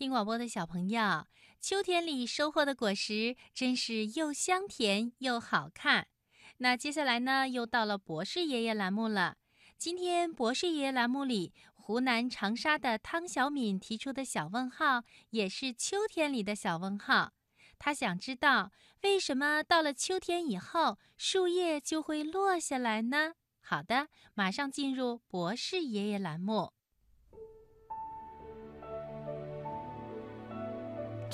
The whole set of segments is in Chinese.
听广播的小朋友，秋天里收获的果实真是又香甜又好看。那接下来呢，又到了博士爷爷栏目了。今天博士爷爷栏目里，湖南长沙的汤小敏提出的小问号，也是秋天里的小问号。他想知道，为什么到了秋天以后，树叶就会落下来呢？好的，马上进入博士爷爷栏目。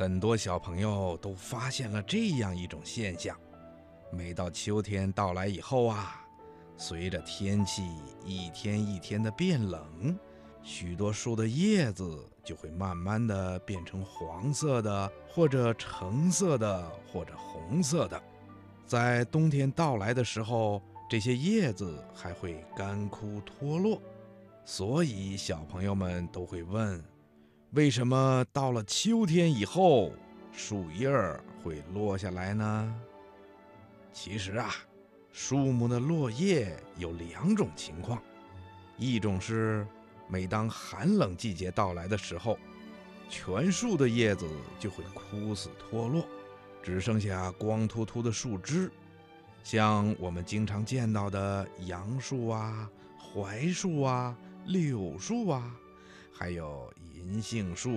很多小朋友都发现了这样一种现象：每到秋天到来以后啊，随着天气一天一天的变冷，许多树的叶子就会慢慢的变成黄色的，或者橙色的，或者红色的。在冬天到来的时候，这些叶子还会干枯脱落，所以小朋友们都会问。为什么到了秋天以后，树叶儿会落下来呢？其实啊，树木的落叶有两种情况，一种是每当寒冷季节到来的时候，全树的叶子就会枯死脱落，只剩下光秃秃的树枝，像我们经常见到的杨树啊、槐树啊、柳树啊。还有银杏树、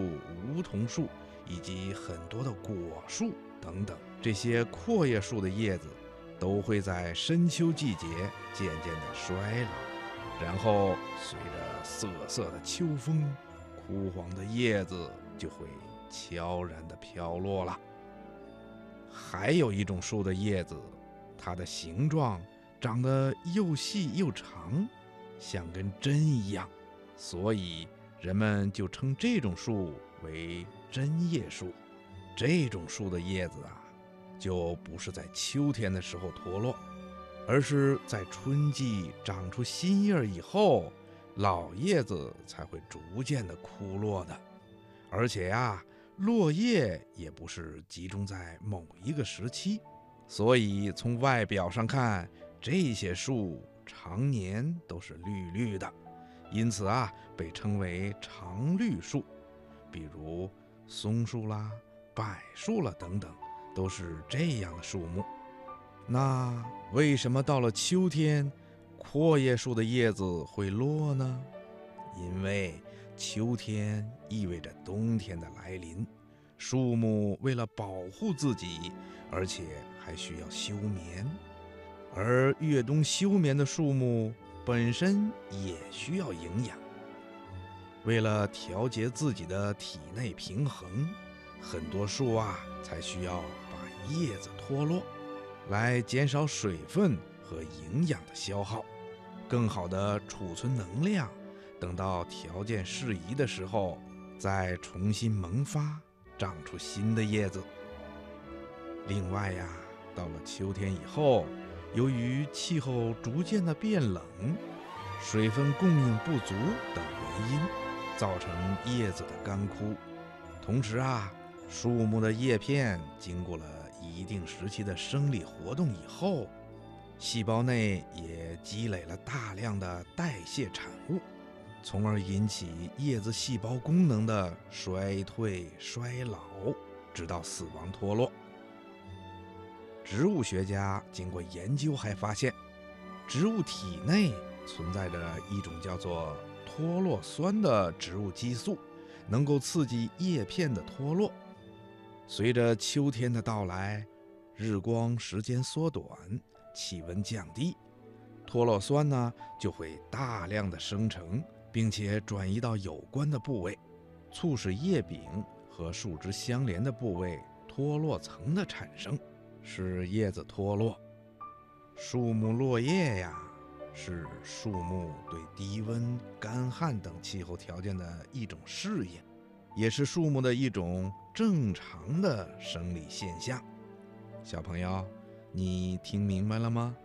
梧桐树，以及很多的果树等等，这些阔叶树的叶子都会在深秋季节渐渐地衰老，然后随着瑟瑟的秋风，枯黄的叶子就会悄然地飘落了。还有一种树的叶子，它的形状长得又细又长，像根针一样，所以。人们就称这种树为针叶树。这种树的叶子啊，就不是在秋天的时候脱落，而是在春季长出新叶以后，老叶子才会逐渐的枯落的。而且呀，落叶也不是集中在某一个时期，所以从外表上看，这些树常年都是绿绿的。因此啊，被称为常绿树，比如松树啦、柏树了等等，都是这样的树木。那为什么到了秋天，阔叶树的叶子会落呢？因为秋天意味着冬天的来临，树木为了保护自己，而且还需要休眠，而越冬休眠的树木。本身也需要营养，为了调节自己的体内平衡，很多树啊才需要把叶子脱落，来减少水分和营养的消耗，更好的储存能量，等到条件适宜的时候，再重新萌发，长出新的叶子。另外呀，到了秋天以后。由于气候逐渐的变冷，水分供应不足等原因，造成叶子的干枯。同时啊，树木的叶片经过了一定时期的生理活动以后，细胞内也积累了大量的代谢产物，从而引起叶子细胞功能的衰退、衰老，直到死亡脱落。植物学家经过研究，还发现，植物体内存在着一种叫做脱落酸的植物激素，能够刺激叶片的脱落。随着秋天的到来，日光时间缩短，气温降低，脱落酸呢就会大量的生成，并且转移到有关的部位，促使叶柄和树枝相连的部位脱落层的产生。是叶子脱落，树木落叶呀，是树木对低温、干旱等气候条件的一种适应。也是树木的一种正常的生理现象。小朋友，你听明白了吗？